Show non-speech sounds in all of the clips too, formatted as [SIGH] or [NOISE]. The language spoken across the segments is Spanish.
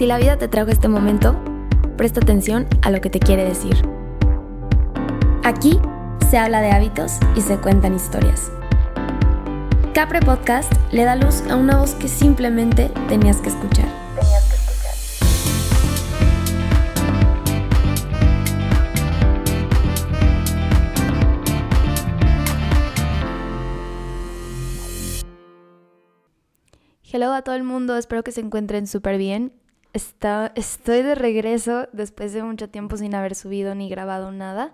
Si la vida te trajo este momento, presta atención a lo que te quiere decir. Aquí se habla de hábitos y se cuentan historias. Capre Podcast le da luz a una voz que simplemente tenías que escuchar. Hello a todo el mundo, espero que se encuentren súper bien. Está, estoy de regreso después de mucho tiempo sin haber subido ni grabado nada.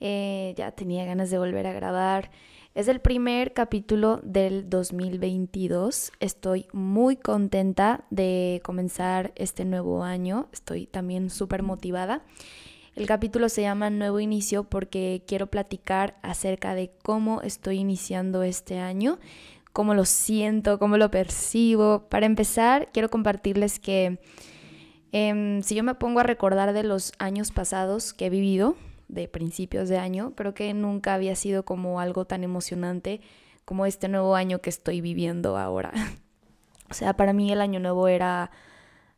Eh, ya tenía ganas de volver a grabar. Es el primer capítulo del 2022. Estoy muy contenta de comenzar este nuevo año. Estoy también súper motivada. El capítulo se llama Nuevo Inicio porque quiero platicar acerca de cómo estoy iniciando este año cómo lo siento, cómo lo percibo. Para empezar, quiero compartirles que em, si yo me pongo a recordar de los años pasados que he vivido, de principios de año, creo que nunca había sido como algo tan emocionante como este nuevo año que estoy viviendo ahora. [LAUGHS] o sea, para mí el año nuevo era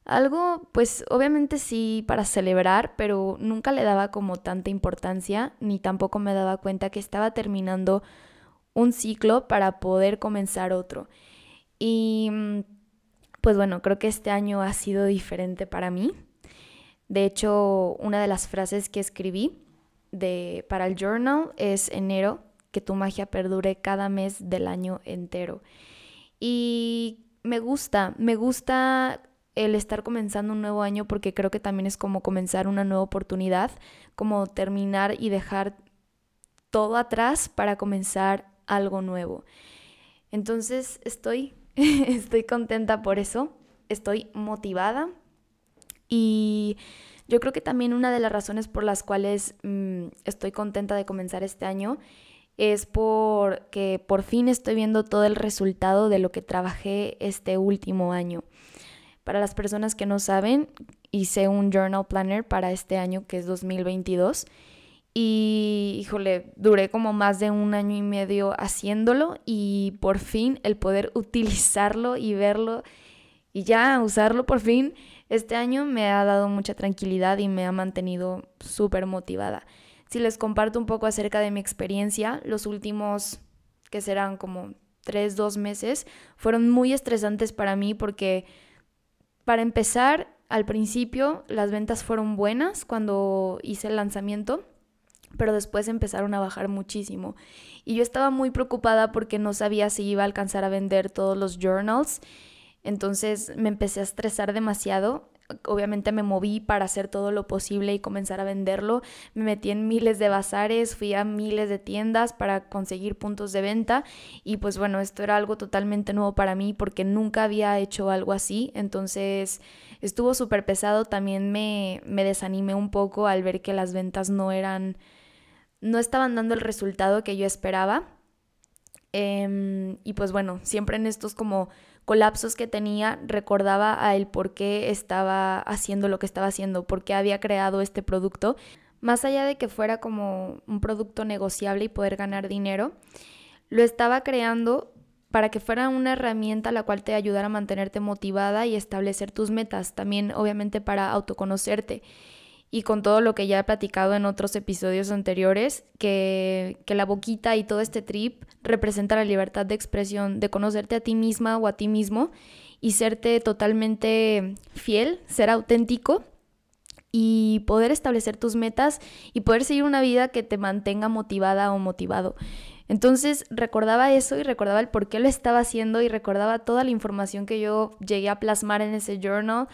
algo, pues obviamente sí para celebrar, pero nunca le daba como tanta importancia, ni tampoco me daba cuenta que estaba terminando un ciclo para poder comenzar otro. Y mm, pues bueno, creo que este año ha sido diferente para mí. De hecho, una de las frases que escribí de, para el journal es enero, que tu magia perdure cada mes del año entero. Y me gusta, me gusta el estar comenzando un nuevo año porque creo que también es como comenzar una nueva oportunidad, como terminar y dejar todo atrás para comenzar algo nuevo. Entonces estoy, [LAUGHS] estoy contenta por eso, estoy motivada y yo creo que también una de las razones por las cuales mm, estoy contenta de comenzar este año es porque por fin estoy viendo todo el resultado de lo que trabajé este último año. Para las personas que no saben, hice un journal planner para este año que es 2022 y híjole, duré como más de un año y medio haciéndolo y por fin el poder [LAUGHS] utilizarlo y verlo y ya usarlo por fin este año me ha dado mucha tranquilidad y me ha mantenido súper motivada. Si les comparto un poco acerca de mi experiencia, los últimos que serán como tres, dos meses fueron muy estresantes para mí porque para empezar, al principio las ventas fueron buenas cuando hice el lanzamiento pero después empezaron a bajar muchísimo. Y yo estaba muy preocupada porque no sabía si iba a alcanzar a vender todos los journals. Entonces me empecé a estresar demasiado. Obviamente me moví para hacer todo lo posible y comenzar a venderlo. Me metí en miles de bazares, fui a miles de tiendas para conseguir puntos de venta. Y pues bueno, esto era algo totalmente nuevo para mí porque nunca había hecho algo así. Entonces estuvo súper pesado. También me, me desanimé un poco al ver que las ventas no eran no estaban dando el resultado que yo esperaba. Em, y pues bueno, siempre en estos como colapsos que tenía, recordaba a el por qué estaba haciendo lo que estaba haciendo, por qué había creado este producto. Más allá de que fuera como un producto negociable y poder ganar dinero, lo estaba creando para que fuera una herramienta la cual te ayudara a mantenerte motivada y establecer tus metas, también obviamente para autoconocerte y con todo lo que ya he platicado en otros episodios anteriores, que, la boquita y todo este trip representa la libertad de expresión, de conocerte a ti misma o a ti mismo y serte totalmente fiel, ser auténtico y poder establecer tus metas y poder seguir una vida que te mantenga motivada o motivado. Entonces recordaba eso y recordaba el por qué lo estaba haciendo y recordaba toda la información que yo llegué a plasmar en ese journal.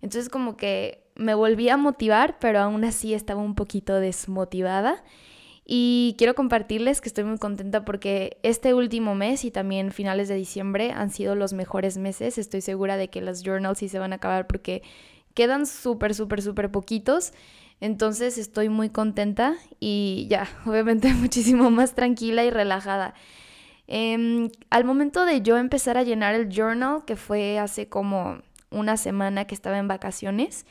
Entonces como que me volví a motivar, pero aún así estaba un poquito desmotivada. Y quiero compartirles que estoy muy contenta porque este último mes y también finales de diciembre han sido los mejores meses. Estoy segura de que los journals sí se van a acabar porque quedan súper, súper, súper poquitos. Entonces estoy muy contenta y ya, [LAUGHS] obviamente [LAUGHS] muchísimo más tranquila y relajada. Em, al momento de yo empezar a llenar el journal, que fue hace como una semana que estaba en vacaciones,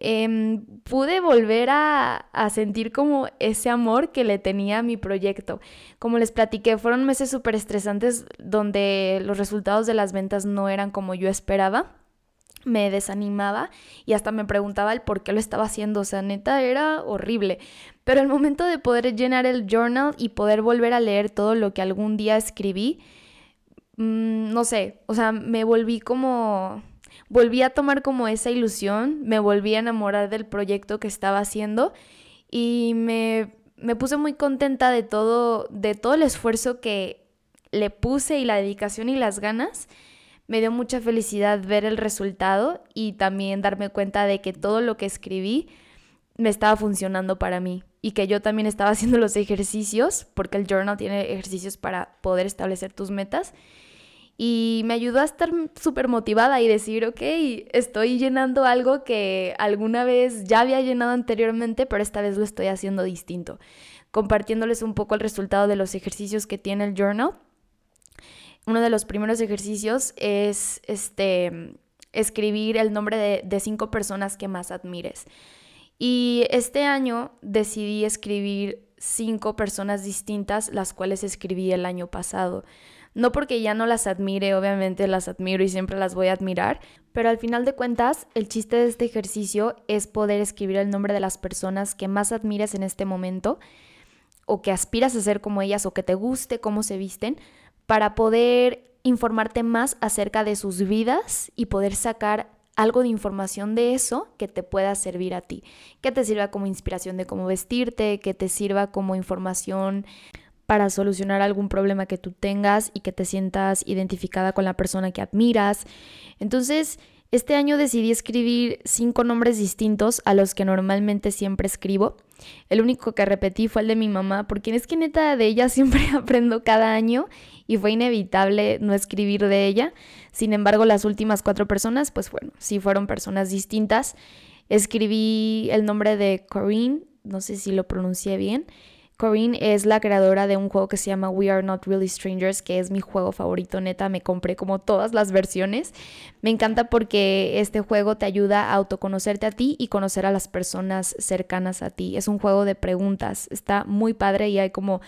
Em, pude volver a, sentir como ese amor que le tenía a mi proyecto. Como les platiqué, fueron meses súper estresantes donde los resultados de las ventas no eran como yo esperaba. me desanimaba y hasta me preguntaba el por qué lo estaba haciendo, o sea, neta era horrible. Pero el momento de poder llenar el journal y poder volver a leer todo lo que algún día escribí, mm, no sé, o sea, me volví como, volví a tomar como esa ilusión, me volví a enamorar del proyecto que estaba haciendo y me, me puse muy contenta de todo, de todo el esfuerzo que le puse y la dedicación y las ganas me dio mucha felicidad ver el resultado y también darme cuenta de que todo lo que escribí me estaba funcionando para mí y que yo también estaba [LAUGHS] haciendo los ejercicios, porque el journal tiene ejercicios para poder establecer tus metas. Y me ayudó a estar súper motivada y decir, ok, estoy llenando algo que alguna vez ya había llenado anteriormente, pero esta vez lo estoy haciendo distinto. Compartiéndoles un poco el resultado de los ejercicios que tiene el journal uno de los primeros ejercicios es este, escribir el nombre de, de cinco personas que más admires. Y este año decidí escribir cinco personas distintas, las cuales escribí el año pasado. No porque ya no las admire, obviamente las admiro y siempre las voy a admirar, pero al final de cuentas, el chiste de este ejercicio es poder escribir el nombre de las personas que más admires en este momento o que aspiras a ser como ellas o que te guste cómo se visten, para poder informarte más acerca de sus vidas y poder sacar algo de información de eso que te pueda servir a ti, que te sirva como inspiración de cómo vestirte, que te sirva como información para solucionar algún problema que tú tengas y que te sientas identificada con la persona que admiras. Entonces, este año decidí escribir cinco nombres distintos a los que normalmente siempre escribo. El único que repetí fue el de mi mamá, porque es que neta de ella [LAUGHS] siempre aprendo cada año y fue inevitable no escribir de ella. Sin embargo, las últimas cuatro personas, pues bueno, sí fueron personas distintas. Escribí el nombre de Corinne, no sé si lo pronuncié bien. Corinne es la creadora de un juego que se llama We Are Not Really Strangers, que es mi juego favorito, neta, me compré como todas las versiones. Me encanta porque este juego te ayuda a autoconocerte a ti y conocer a las personas cercanas a ti. Es un juego de preguntas, está muy padre y hay como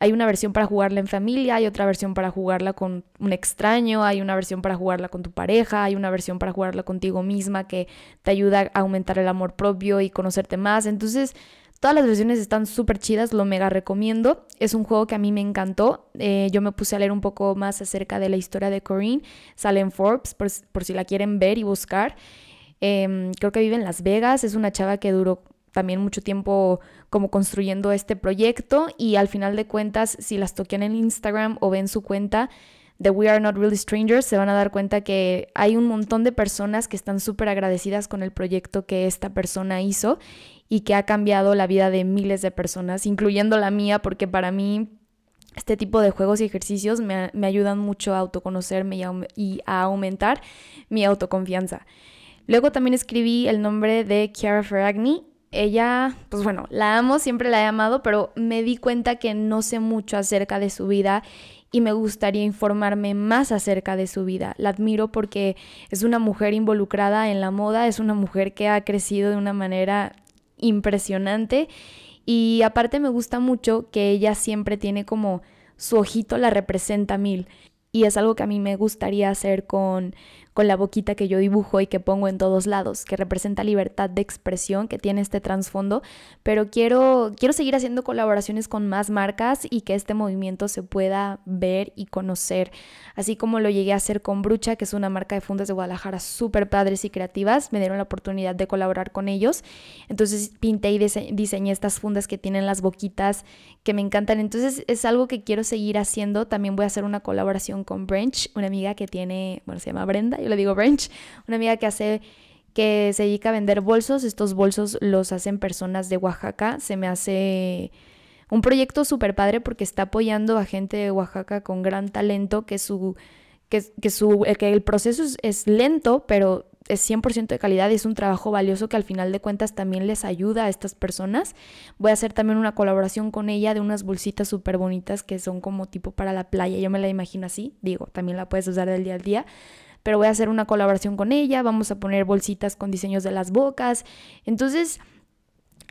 hay una versión para jugarla en familia, hay otra versión para jugarla con un extraño, hay una versión para jugarla con tu pareja, hay una versión para jugarla contigo misma que te ayuda a aumentar el amor propio y conocerte más. Entonces, todas las versiones están súper chidas, lo mega recomiendo. Es un juego que a mí me encantó. Eh, yo me puse a leer un poco más acerca de la historia de Corinne. Sale en Forbes, por, si la quieren ver y buscar. Em, creo que vive en Las Vegas, es una chava que duró también mucho tiempo como construyendo este proyecto y al final de cuentas, si las toquean en Instagram o ven su cuenta de We Are Not Really Strangers, se van a dar cuenta que hay un montón de personas que están súper agradecidas con el proyecto que esta persona hizo y que ha cambiado la vida de miles de personas, incluyendo la mía, porque para mí este tipo de juegos y ejercicios me, ayudan mucho a autoconocerme y a, aumentar mi autoconfianza. Luego también escribí el nombre de Chiara Ferragni ella, pues bueno, la amo, siempre la he amado, pero me di cuenta que no sé mucho acerca de su vida y me gustaría informarme más acerca de su vida. La admiro porque es una mujer involucrada en la moda, es una mujer que ha crecido de una manera impresionante y aparte me gusta mucho que ella siempre tiene como su ojito la representa mil y es algo que a mí me gustaría hacer con, con la boquita que yo dibujo y que pongo en todos lados, que representa libertad de expresión, que tiene este trasfondo, pero quiero, quiero seguir haciendo colaboraciones con más marcas y que este movimiento se pueda ver y conocer, así como lo llegué a hacer con Brucha, que es una marca de fundas de Guadalajara súper padres y creativas, me dieron la oportunidad de colaborar con ellos, entonces pinté y diseñé estas fundas que tienen las boquitas que me encantan, entonces es algo que quiero seguir haciendo, también voy a hacer una colaboración con Branch, una amiga que tiene, bueno, se llama Brenda, yo le digo Branch, una amiga que hace que se dedica a vender bolsos. Estos bolsos los hacen personas de Oaxaca. Se me hace un proyecto súper padre porque está apoyando a gente de Oaxaca con gran talento, que su que, su, que el proceso es, es, lento, pero es 100% de calidad y es un trabajo valioso que al final de cuentas también les ayuda a estas personas. Voy a hacer también una colaboración con ella de unas bolsitas súper bonitas que son como tipo para la playa. Yo me la imagino así, digo, también la puedes usar del día al día pero voy a hacer una colaboración con ella, vamos a poner bolsitas con diseños de las bocas. Entonces,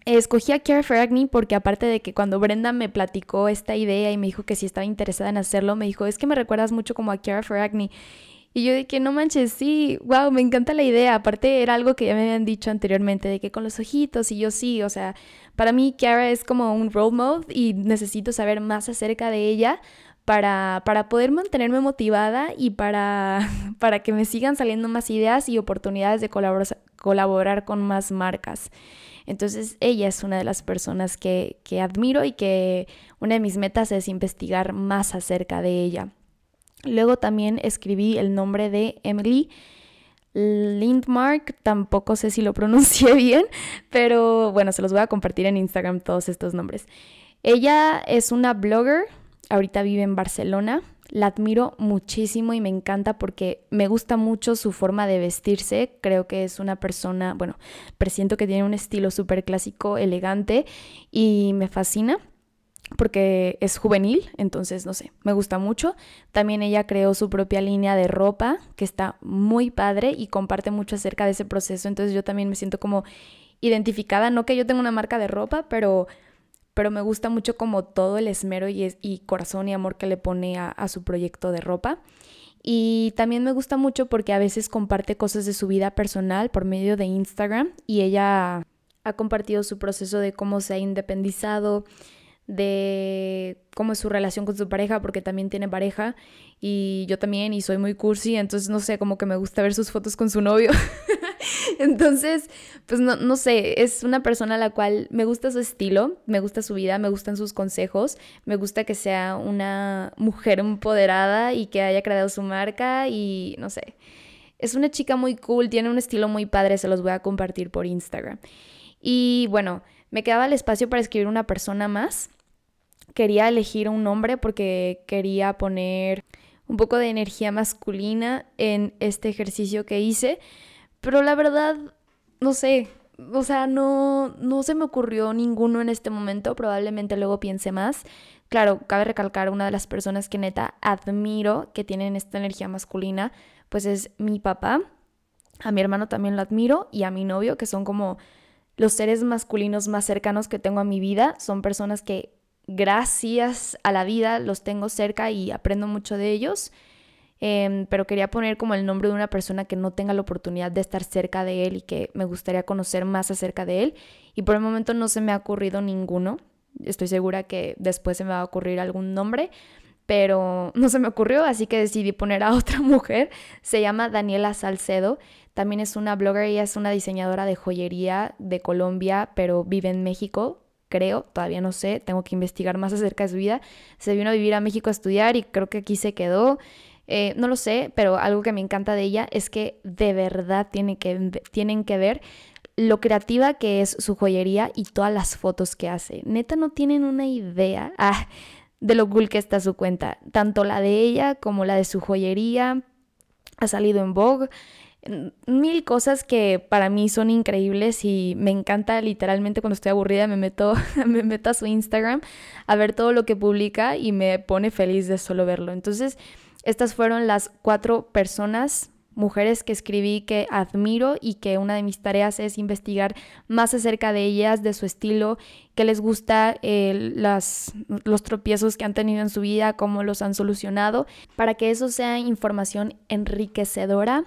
escogí a Kiara Ferragni porque aparte de que cuando Brenda me platicó esta idea y me dijo que si estaba interesada en hacerlo, me dijo, es que me recuerdas mucho como a Kiara Ferragni. Y yo de que no manches, sí, wow, me encanta la idea. Aparte era algo que ya me habían dicho anteriormente, de que con los ojitos y yo sí, o sea, para mí Kiara es como un role mode y necesito saber más acerca de ella para, para poder mantenerme motivada y para, [LAUGHS] para que me sigan saliendo más ideas y oportunidades de colaborar, colaborar con más marcas. Entonces ella es una de las personas que, que admiro y que una de mis metas es investigar más acerca de ella. Luego también escribí el nombre de Emily Lindmark, tampoco sé si lo [LAUGHS] pronuncié bien, pero bueno, se los voy a compartir en Instagram todos estos nombres. Ella es una blogger, ahorita vive en Barcelona. La admiro muchísimo y me encanta porque me gusta mucho su forma de vestirse. Creo que es una persona, bueno, presiento que tiene un estilo súper clásico, elegante y me fascina porque es juvenil, entonces no sé, me gusta mucho. También ella creó su propia línea de ropa que está muy padre y comparte mucho acerca de ese proceso, entonces yo también me siento como identificada, no que yo tenga una marca de ropa, pero, pero me gusta mucho como todo el esmero y, corazón y amor que le pone a, a su proyecto de ropa. Y también me gusta mucho porque a veces comparte cosas de su vida personal por medio de Instagram y ella ha compartido su proceso de cómo se ha independizado, de cómo es su relación con su pareja, porque también tiene pareja y yo también y soy muy cursi, entonces no sé, como que me gusta ver sus fotos con su novio. [LAUGHS] [LAUGHS] entonces, pues no, no sé, es una persona a la cual me gusta su estilo, me gusta su vida, me gustan sus consejos, me gusta que sea una mujer empoderada y que haya creado su marca y no sé. Es una chica muy cool, tiene un estilo muy padre, se los voy a compartir por Instagram. Y bueno, me quedaba el espacio para escribir una persona más quería elegir un nombre porque quería poner un poco de energía masculina en este ejercicio que hice, pero la verdad, no sé, o sea, no, no se me ocurrió ninguno en este momento, probablemente luego piense más. Claro, cabe recalcar una de las personas que neta admiro que tienen esta energía masculina, pues es mi papá. A mi hermano también lo admiro y a mi novio, que son como los seres masculinos más cercanos que tengo a mi vida. Son personas que gracias a la vida los tengo cerca y aprendo mucho de ellos. Em, pero quería poner como el nombre de una persona que no tenga la oportunidad de estar cerca de él y que me gustaría conocer más acerca de él. Y por el momento no se me ha ocurrido ninguno. Estoy segura que después se me va a ocurrir algún nombre, pero [LAUGHS] no se me ocurrió, así que decidí poner a [LAUGHS] otra mujer. Se llama Daniela Salcedo. También es una blogger, y es una diseñadora de joyería de Colombia, pero vive en México creo, todavía no sé, tengo que investigar más acerca de su vida. Se vino a vivir a México a estudiar y creo que aquí se quedó. Eh, no lo sé, pero algo que me encanta de ella es que de verdad tiene que, tienen que ver lo creativa que es su joyería y todas las fotos que hace. Neta no tienen una idea [LAUGHS] ah, de lo cool que está su cuenta. Tanto la de ella como la de su joyería. Ha salido en Vogue mil cosas que para mí son increíbles y me encanta literalmente cuando estoy aburrida me meto, [LAUGHS] me meto a su Instagram a ver todo lo que publica y me pone feliz de solo verlo. Entonces, estas fueron las cuatro personas mujeres que escribí que admiro y que una de mis tareas es investigar más acerca de ellas, de su estilo, qué les gusta, las, los tropiezos que han tenido en su vida, cómo los han solucionado, para que eso sea información enriquecedora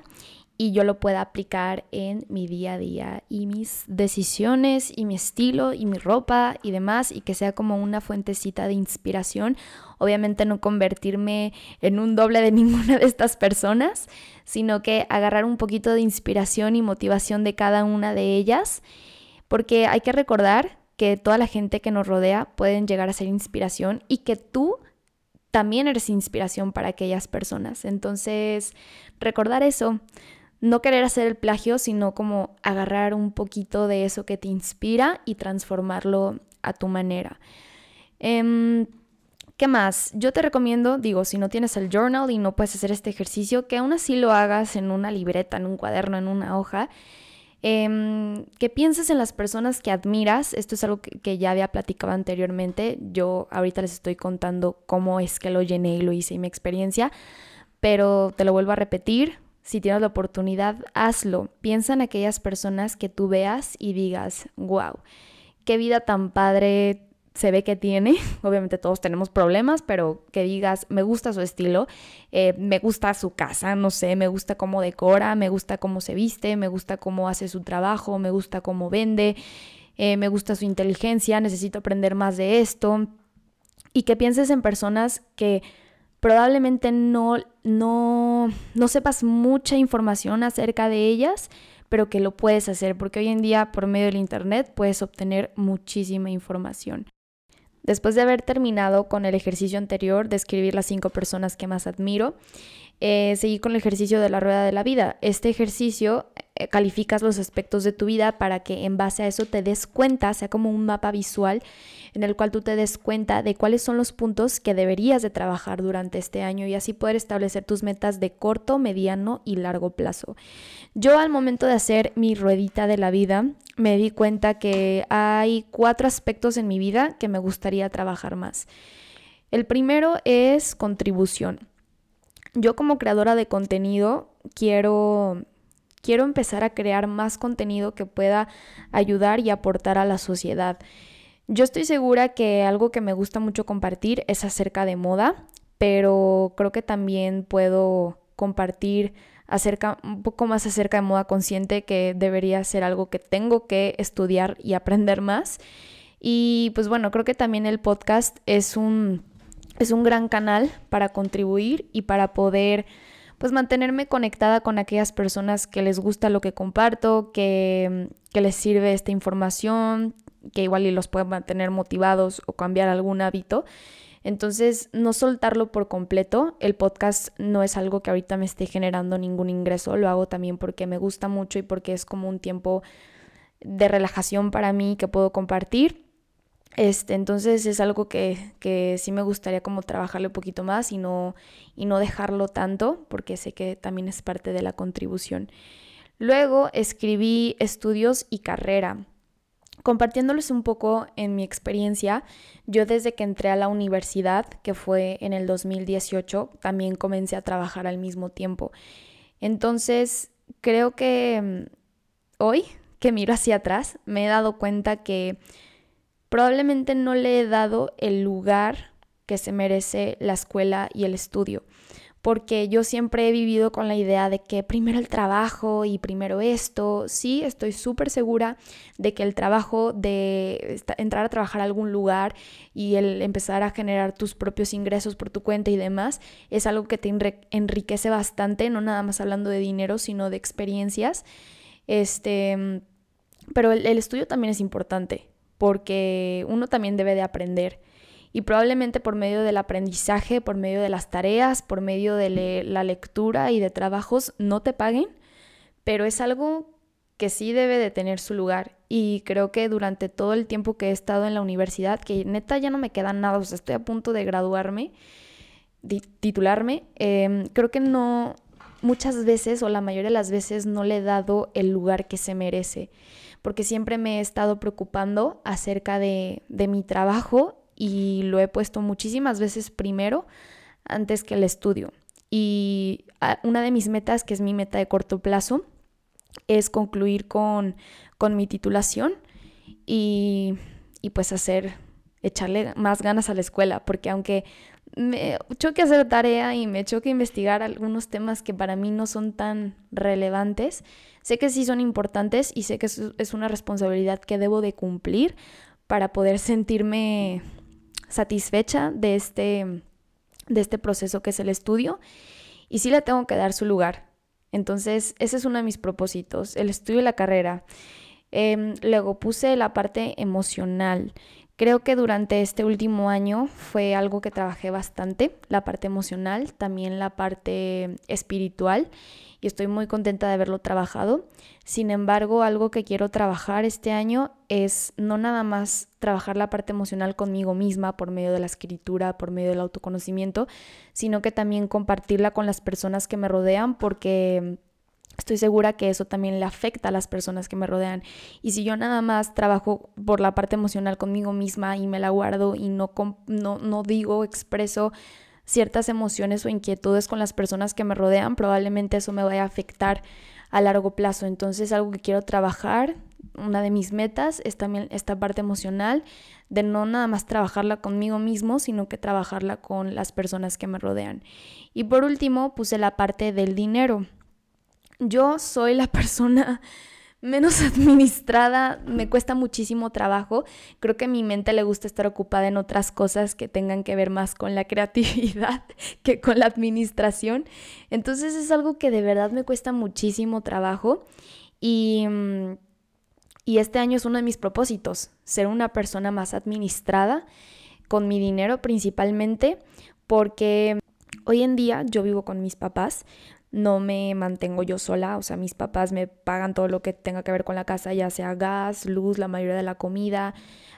y yo lo pueda aplicar en mi día a día y mis decisiones y mi estilo y mi ropa y demás y que sea como una fuentecita de inspiración. Obviamente no convertirme en un doble de [LAUGHS] ninguna de estas personas, sino que agarrar un poquito de inspiración y motivación de cada una de ellas, porque hay que recordar que toda la gente que nos rodea pueden llegar a ser inspiración y que tú también eres inspiración para aquellas personas. Entonces, recordar eso, no querer hacer el plagio, sino como agarrar un poquito de eso que te inspira y transformarlo a tu manera. Em, ¿Qué más? Yo te recomiendo, digo, si no tienes el journal y no puedes hacer este ejercicio, que aún así lo hagas en una libreta, en un cuaderno, en una hoja. Em, que pienses en las personas que admiras. Esto es algo que, que, ya había platicado anteriormente. Yo ahorita les estoy contando cómo es que lo llené y lo hice y mi experiencia. Pero te lo vuelvo a repetir. Si tienes la oportunidad, hazlo. Piensa en aquellas personas que tú veas y digas, wow, qué vida tan padre, se ve que tiene. [LAUGHS] Obviamente todos tenemos problemas, pero que digas, me gusta su estilo, eh, me gusta su casa, no sé, me gusta cómo decora, me gusta cómo se viste, me gusta cómo hace su trabajo, me gusta cómo vende, eh, me gusta su inteligencia, necesito aprender más de esto. Y que pienses en personas que probablemente no, no, no sepas mucha información acerca de ellas, pero que lo puedes hacer, porque hoy en día por medio del Internet puedes obtener muchísima información. Después de haber terminado con el ejercicio anterior de escribir las cinco personas que más admiro, eh, seguí con el ejercicio de la rueda de la vida. Este ejercicio eh, calificas los aspectos de tu vida para que en base a eso te des cuenta, sea como un mapa visual en el cual tú te des cuenta de cuáles son los puntos que deberías de trabajar durante este año y así poder establecer tus metas de corto, mediano y largo plazo. Yo al momento de hacer mi ruedita de la vida me di cuenta que hay cuatro aspectos en mi vida que me gustaría trabajar más. El primero es contribución. Yo como creadora de contenido quiero quiero empezar a crear más contenido que pueda ayudar y aportar a la sociedad. Yo estoy segura que algo que me gusta mucho compartir es acerca de moda, pero creo que también puedo compartir acerca, un poco más acerca de moda consciente, que debería ser algo que tengo que estudiar y aprender más. Y pues bueno, creo que también el podcast es un, es un gran canal para contribuir y para poder pues mantenerme conectada con aquellas personas que les gusta lo que comparto, que, que les sirve esta información, que igual y los puede mantener motivados o cambiar algún hábito. Entonces, no soltarlo por completo. El podcast no es algo que ahorita me esté generando ningún ingreso. Lo hago también porque me gusta mucho y porque es como un tiempo de relajación para mí que puedo compartir. Este, entonces es algo que, que sí me gustaría como trabajarle un poquito más y no, y no dejarlo tanto, porque sé que también es parte de la contribución. Luego escribí estudios y carrera. Compartiéndoles un poco en mi experiencia, yo desde que entré a la universidad, que fue en el 2018, también comencé a trabajar al mismo tiempo. Entonces, creo que mm, hoy que miro hacia atrás, me he dado cuenta que probablemente no le he dado el lugar que se merece la escuela y el estudio porque yo siempre he vivido con la idea de que primero el trabajo y primero esto. Sí, estoy súper segura de que el trabajo de entrar a trabajar a algún lugar y el empezar a generar tus propios ingresos por tu cuenta y demás es algo que te enriquece bastante, no nada más hablando de dinero, sino de experiencias. Este, pero el, el estudio también es importante porque uno también debe de aprender. Y probablemente por medio del aprendizaje, por medio de las tareas, por medio de la lectura y de trabajos no te paguen, pero es algo que sí debe de tener su lugar. Y creo que durante todo el tiempo que he estado en la universidad, que neta ya no me queda nada, o sea, estoy a punto de graduarme, de titularme, em, creo que no, muchas veces o la mayoría de las veces no le he dado el lugar que se merece, porque siempre me he estado preocupando acerca de, de mi trabajo y lo he puesto muchísimas veces primero antes que el estudio. Y ah, una de mis metas, que es mi meta de corto plazo, es concluir con, mi titulación y, y, pues hacer, echarle más ganas a la escuela, porque aunque me choque hacer tarea y me choque investigar algunos temas que para mí no son tan relevantes, sé que sí son importantes y sé que es una responsabilidad que debo de cumplir para poder sentirme satisfecha de este, de este proceso que es el estudio y sí le tengo que dar su lugar. Entonces, ese es uno de mis propósitos, el estudio y la carrera. Em, luego puse la parte emocional. Creo que durante este último año fue algo que trabajé bastante, la parte emocional, también la parte espiritual y estoy muy contenta de haberlo trabajado. Sin embargo, algo que quiero trabajar este año es no nada más trabajar la parte emocional conmigo misma por medio de la escritura, por medio del autoconocimiento, sino que también compartirla con las personas que me rodean porque estoy segura que eso también le afecta a las personas que me rodean. Y si yo nada más trabajo por la parte emocional conmigo misma y me la guardo y no, no, no digo, expreso ciertas emociones o inquietudes con las personas que me rodean, probablemente eso me vaya a afectar a largo plazo. Entonces, algo que quiero trabajar una de mis metas es también esta parte emocional de no nada más trabajarla conmigo mismo, sino que trabajarla con las personas que me rodean. Y por último, puse la parte del dinero. Yo soy la [LAUGHS] persona menos [LAUGHS] administrada, me cuesta muchísimo trabajo. Creo que a mi mente le gusta estar ocupada en otras cosas que tengan que ver más con la [LAUGHS] creatividad que con la administración. Entonces es algo que de verdad me cuesta muchísimo trabajo y, mm, y este año es uno de mis propósitos, ser una persona más administrada con mi dinero principalmente, porque hoy en día yo vivo con mis papás, no me mantengo yo sola, o sea, mis papás me pagan todo lo que tenga que ver con la casa, ya sea gas, luz, la mayoría de la comida,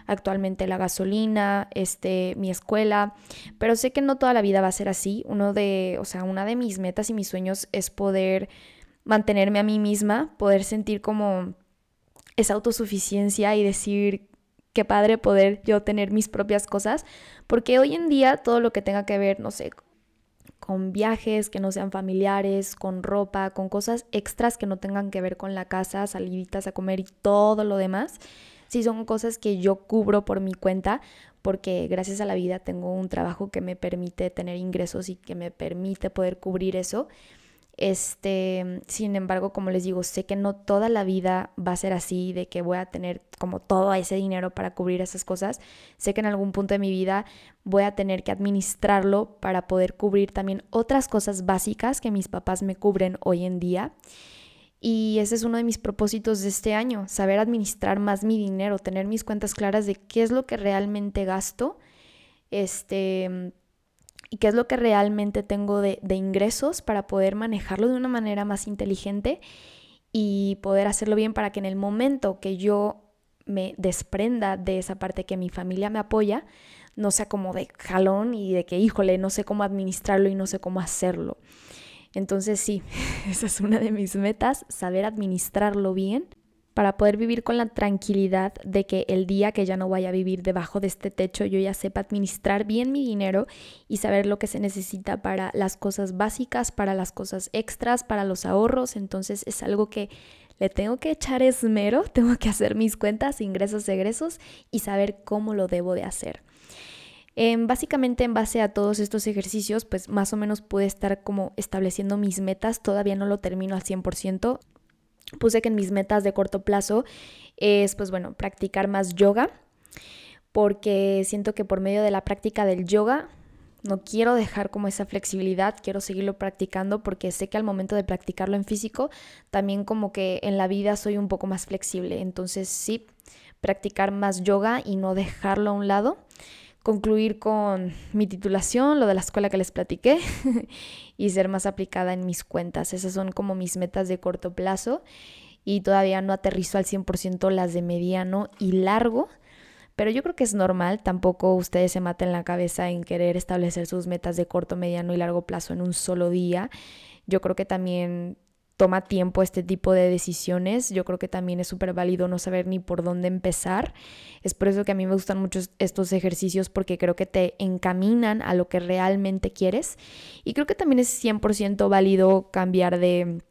actualmente la gasolina, este, mi escuela, pero sé que no toda la vida va a ser así. Uno de, o sea, una de mis metas y mis sueños es poder mantenerme a mí misma, poder sentir como esa autosuficiencia y decir qué padre poder yo tener mis propias cosas, porque hoy en día todo lo que tenga que ver, no sé, con viajes que no sean familiares, con ropa, con cosas extras que no tengan que ver con la casa, saliditas a comer y todo lo demás. Sí son cosas que yo cubro por mi cuenta porque gracias a la vida tengo un trabajo que me permite tener ingresos y que me permite poder cubrir eso. Este, sin embargo, como les digo, sé que no toda la vida va a ser así, de que voy a tener como todo ese dinero para cubrir esas cosas. Sé que en algún punto de mi vida voy a tener que administrarlo para poder cubrir también otras cosas básicas que mis papás me cubren hoy en día. Y ese es uno de mis propósitos de este año, saber administrar más mi dinero, tener mis cuentas claras de qué es lo que realmente gasto. Este, y qué es lo que realmente tengo de, ingresos para poder manejarlo de una manera más inteligente y poder hacerlo bien para que en el momento que yo me desprenda de esa parte que mi familia me apoya, no sea como de jalón y de que, híjole, no sé cómo administrarlo y no sé cómo hacerlo. Entonces sí, [LAUGHS] esa es una de mis metas, saber administrarlo bien para poder vivir con la tranquilidad de que el día que ya no vaya a vivir debajo de este techo yo ya sepa administrar bien mi dinero y saber lo que se necesita para las cosas básicas, para las cosas extras, para los ahorros. Entonces es algo que le tengo que echar esmero, [LAUGHS] tengo que hacer mis cuentas, ingresos, egresos y saber cómo lo debo de hacer. básicamente en base a todos estos ejercicios, pues más o menos pude estar como estableciendo mis metas, todavía no lo termino al 100%, puse que en mis metas de corto plazo es, pues bueno, practicar más yoga, porque siento que por medio de la práctica del yoga no quiero dejar como esa flexibilidad, quiero seguirlo practicando porque sé que al momento de practicarlo en físico, también como que en la vida soy un poco más flexible. Entonces sí, practicar más yoga y no dejarlo a un lado concluir con mi titulación, lo de la escuela que les platiqué, [LAUGHS] y ser más aplicada en mis cuentas. Esas son como mis metas de corto plazo y todavía no aterrizo al 100% las de mediano y largo, pero yo creo que es normal, tampoco ustedes se maten la cabeza en querer establecer sus metas de corto, mediano y largo plazo en un solo día. Yo creo que también toma tiempo este tipo de decisiones. Yo creo que también es súper válido no saber ni por dónde empezar. Es por eso que a mí me gustan mucho estos ejercicios porque creo que te encaminan a lo que realmente quieres. Y creo que también es 100% válido cambiar de,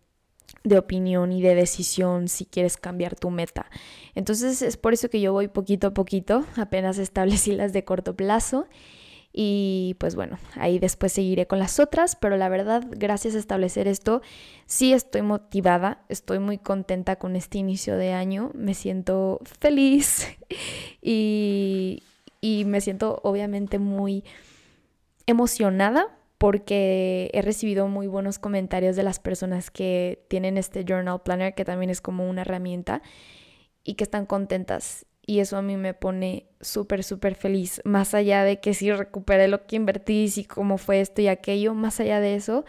de opinión y de decisión si quieres cambiar tu meta. Entonces es por eso que yo voy poquito a poquito, apenas establecí las de corto plazo y pues bueno, ahí después seguiré con las otras, pero la verdad, gracias a establecer esto, sí estoy motivada, estoy muy contenta con este inicio de año, me siento feliz [LAUGHS] y, y me siento obviamente muy emocionada porque he recibido muy buenos comentarios de las personas que tienen este journal planner, que también es como una herramienta, y que están contentas y eso a mí me pone súper, súper feliz. Más allá de que si recuperé lo que invertí, si cómo fue esto y aquello, más allá de eso,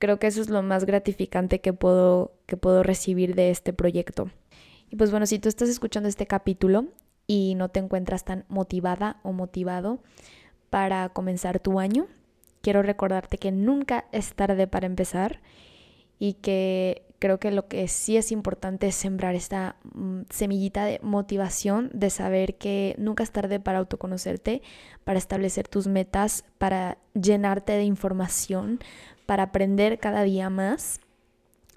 creo que eso es lo más gratificante que puedo, que puedo recibir de este proyecto. Y pues bueno, si tú estás escuchando este capítulo y no te encuentras tan motivada o motivado para comenzar tu año, quiero recordarte que nunca es tarde para empezar y que creo que lo que sí es importante es sembrar esta mm, semillita de motivación, de saber que nunca es tarde para autoconocerte, para establecer tus metas, para llenarte de información, para aprender cada día más.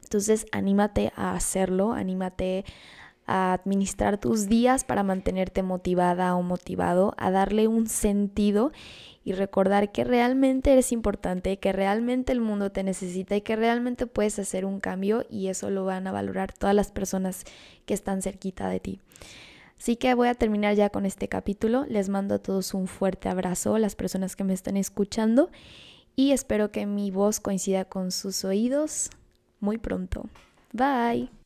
Entonces, anímate a hacerlo, anímate a administrar tus días para mantenerte motivada o motivado, a darle un sentido y recordar que realmente eres importante, que realmente el mundo te necesita y que realmente puedes hacer un cambio y eso lo van a valorar todas las personas que están cerquita de ti. Así que voy a terminar ya con este capítulo. Les mando a todos un fuerte abrazo, las personas que me están escuchando, y espero que mi voz coincida con sus oídos muy pronto. Bye.